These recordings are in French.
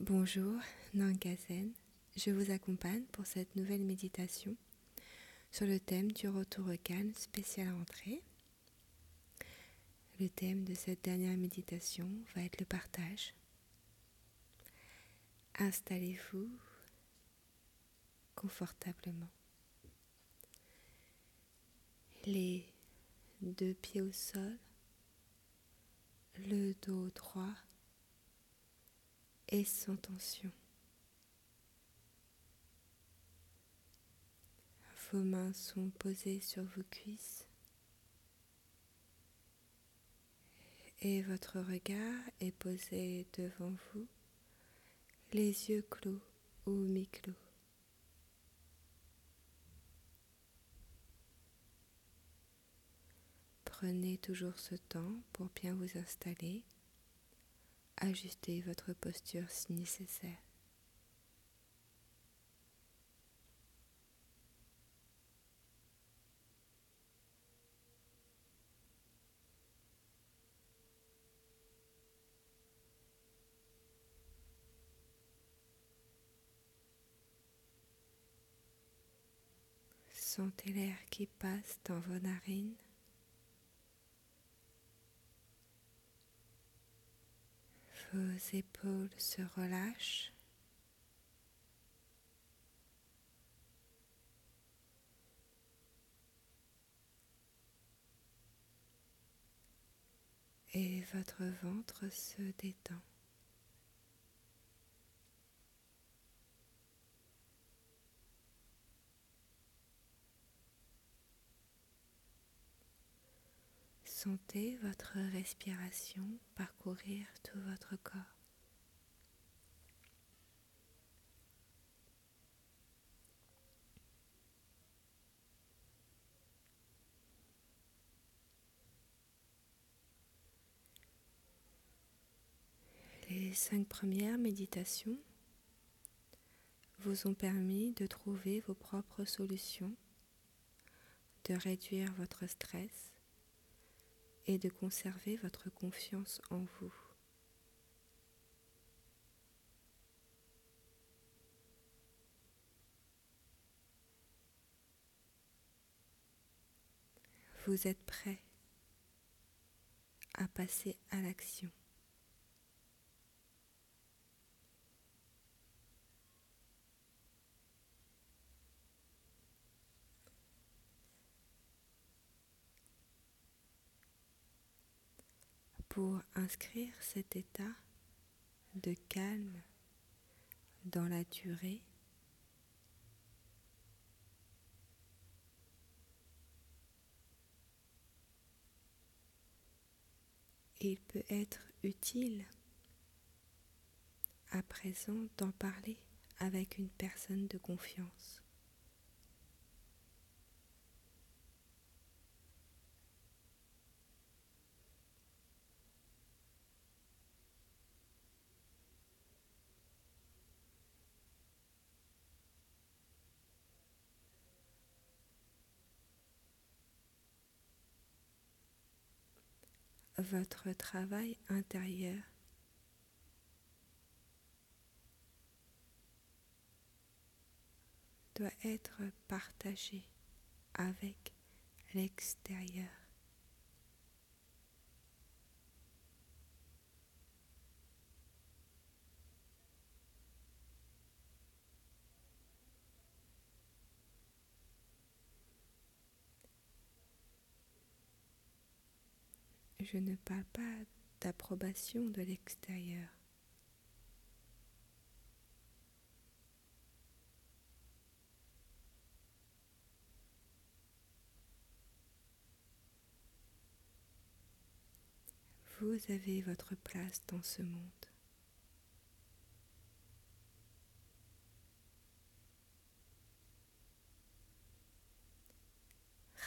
Bonjour, Nankazen. Je vous accompagne pour cette nouvelle méditation sur le thème du retour au calme spécial rentrée. Le thème de cette dernière méditation va être le partage. Installez-vous confortablement. Les deux pieds au sol, le dos droit et sans tension. Vos mains sont posées sur vos cuisses et votre regard est posé devant vous, les yeux clos ou mi-clos. Prenez toujours ce temps pour bien vous installer. Ajustez votre posture si nécessaire. Sentez l'air qui passe dans vos narines. Vos épaules se relâchent. Et votre ventre se détend. Sentez votre respiration parcourir tout votre corps. Les cinq premières méditations vous ont permis de trouver vos propres solutions, de réduire votre stress et de conserver votre confiance en vous. Vous êtes prêt à passer à l'action. Pour inscrire cet état de calme dans la durée. Il peut être utile à présent d'en parler avec une personne de confiance. Votre travail intérieur. doit être partagé avec l'extérieur. Je ne parle pas d'approbation de l'extérieur. Vous avez votre place dans ce monde.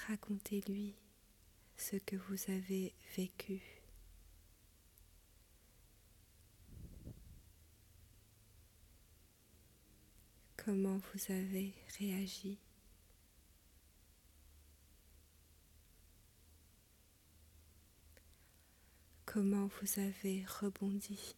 Racontez-lui ce que vous avez vécu. Comment vous avez réagi. Comment vous avez rebondi.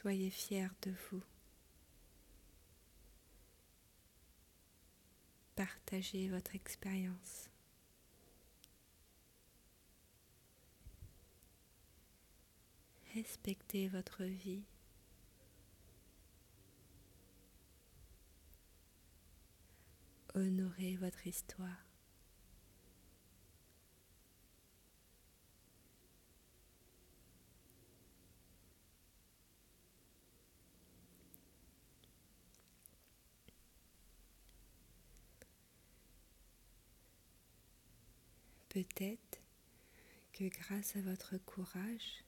Soyez fiers de vous. Partagez votre expérience. Respectez votre vie. Honorez votre histoire. Peut-être que grâce à votre courage,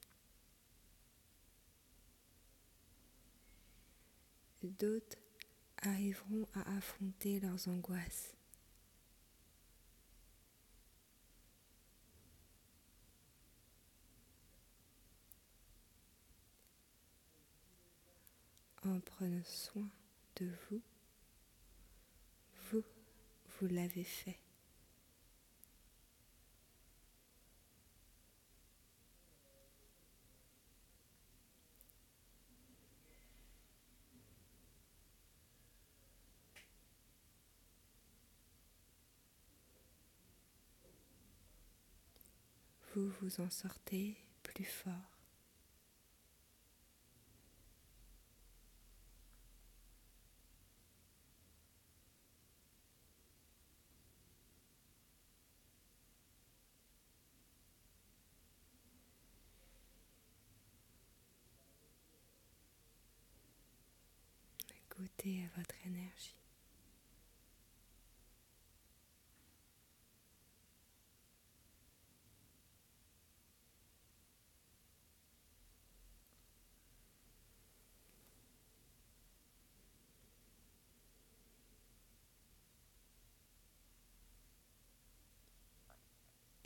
d'autres arriveront à affronter leurs angoisses. En prenant soin de vous, vous, vous l'avez fait. Vous vous en sortez plus fort. Goûtez à votre énergie.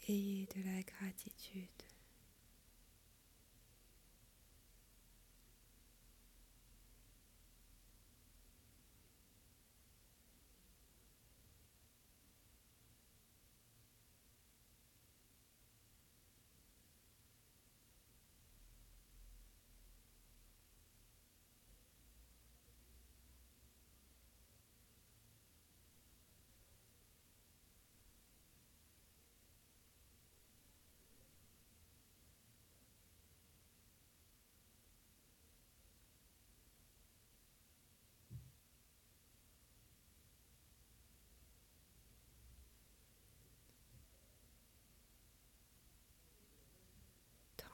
Ayez de la gratitude.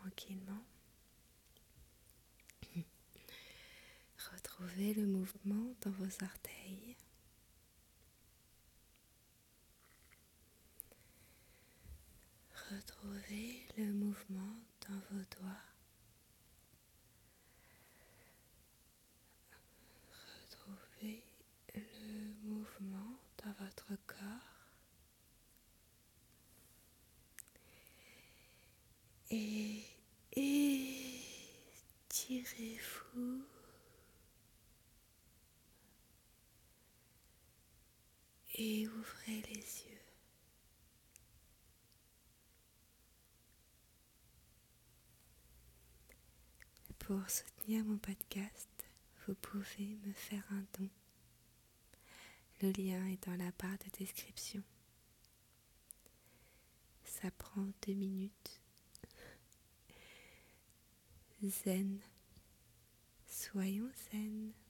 Tranquillement. Retrouvez le mouvement dans vos orteils. Retrouvez le mouvement dans vos doigts. Retrouvez le mouvement dans votre corps. Et étirez-vous. Et ouvrez les yeux. Pour soutenir mon podcast, vous pouvez me faire un don. Le lien est dans la barre de description. Ça prend deux minutes zen. Soyons zen.